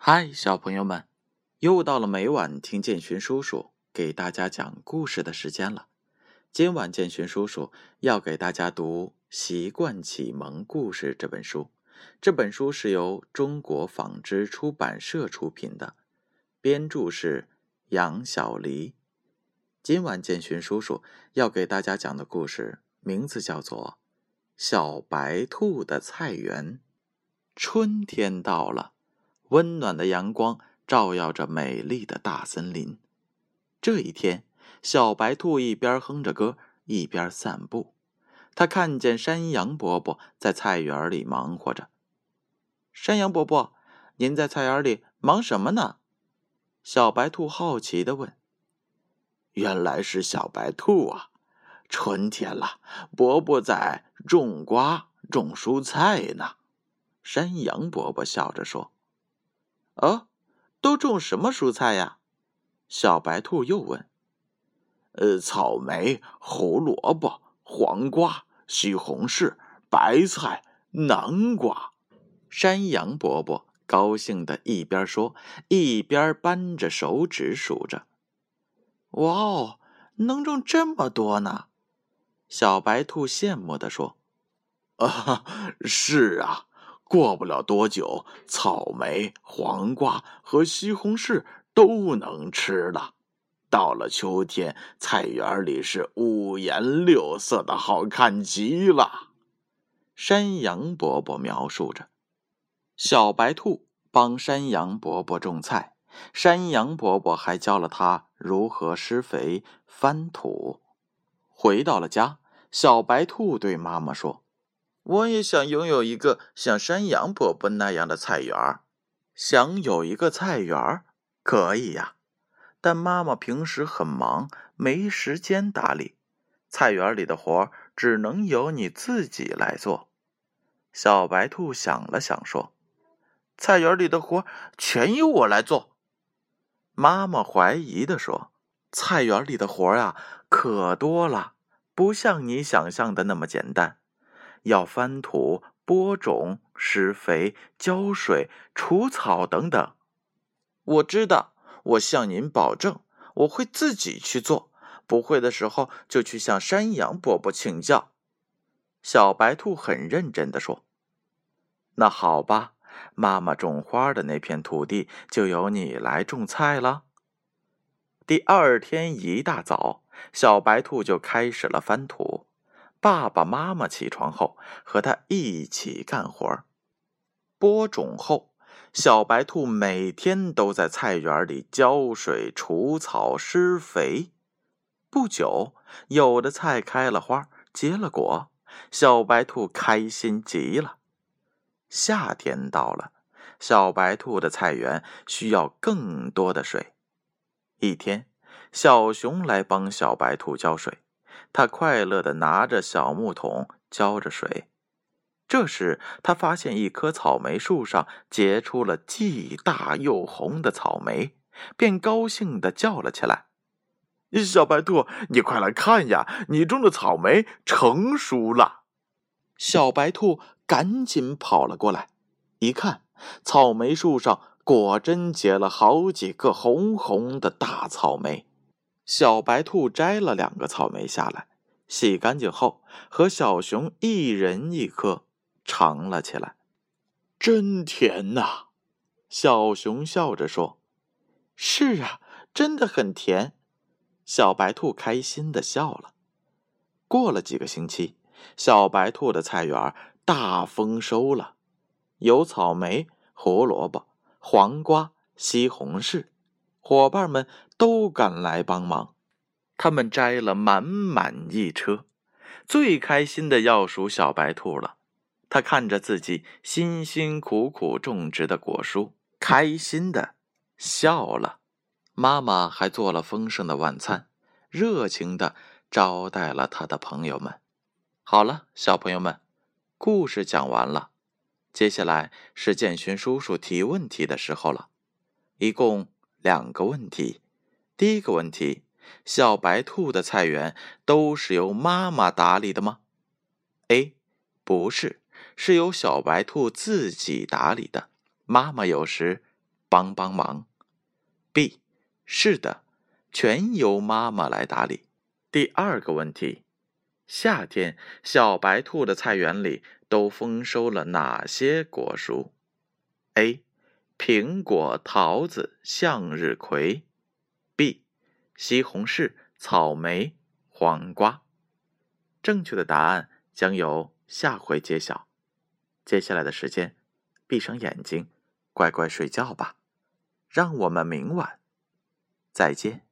嗨，小朋友们，又到了每晚听建勋叔叔给大家讲故事的时间了。今晚建勋叔叔要给大家读《习惯启蒙故事》这本书。这本书是由中国纺织出版社出品的，编著是杨小黎。今晚建勋叔叔要给大家讲的故事名字叫做《小白兔的菜园》。春天到了。温暖的阳光照耀着美丽的大森林。这一天，小白兔一边哼着歌，一边散步。他看见山羊伯伯在菜园里忙活着。山羊伯伯，您在菜园里忙什么呢？小白兔好奇地问。原来是小白兔啊！春天了，伯伯在种瓜、种蔬菜呢。山羊伯伯笑着说。哦，都种什么蔬菜呀？小白兔又问。呃，草莓、胡萝卜、黄瓜、西红柿、白菜、南瓜。山羊伯伯高兴的一边说，一边扳着手指数着。哇哦，能种这么多呢！小白兔羡慕的说。啊，是啊。过不了多久，草莓、黄瓜和西红柿都能吃了。到了秋天，菜园里是五颜六色的，好看极了。山羊伯伯描述着：小白兔帮山羊伯伯种菜，山羊伯伯还教了他如何施肥、翻土。回到了家，小白兔对妈妈说。我也想拥有一个像山羊伯伯那样的菜园儿。想有一个菜园儿，可以呀，但妈妈平时很忙，没时间打理。菜园里的活只能由你自己来做。小白兔想了想说：“菜园里的活全由我来做。”妈妈怀疑的说：“菜园里的活啊，可多了，不像你想象的那么简单。”要翻土、播种、施肥、浇水、除草等等。我知道，我向您保证，我会自己去做。不会的时候，就去向山羊伯伯请教。小白兔很认真的说：“那好吧，妈妈种花的那片土地就由你来种菜了。”第二天一大早，小白兔就开始了翻土。爸爸妈妈起床后，和他一起干活。播种后，小白兔每天都在菜园里浇水、除草、施肥。不久，有的菜开了花，结了果，小白兔开心极了。夏天到了，小白兔的菜园需要更多的水。一天，小熊来帮小白兔浇水。他快乐的拿着小木桶浇着水，这时他发现一棵草莓树上结出了既大又红的草莓，便高兴的叫了起来：“小白兔，你快来看呀，你种的草莓成熟了！”小白兔赶紧跑了过来，一看，草莓树上果真结了好几个红红的大草莓。小白兔摘了两个草莓下来，洗干净后，和小熊一人一颗尝了起来。真甜呐！小熊笑着说：“是啊，真的很甜。”小白兔开心的笑了。过了几个星期，小白兔的菜园大丰收了，有草莓、胡萝卜、黄瓜、西红柿。伙伴们都赶来帮忙，他们摘了满满一车。最开心的要数小白兔了，他看着自己辛辛苦苦种植的果蔬，开心的笑了。妈妈还做了丰盛的晚餐，热情的招待了他的朋友们。好了，小朋友们，故事讲完了，接下来是建勋叔叔提问题的时候了，一共。两个问题，第一个问题：小白兔的菜园都是由妈妈打理的吗？A，不是，是由小白兔自己打理的。妈妈有时帮帮忙？B. 是的，全由妈妈来打理。第二个问题：夏天小白兔的菜园里都丰收了哪些果蔬？A. 苹果、桃子、向日葵。西红柿、草莓、黄瓜。正确的答案将由下回揭晓。接下来的时间，闭上眼睛，乖乖睡觉吧。让我们明晚再见。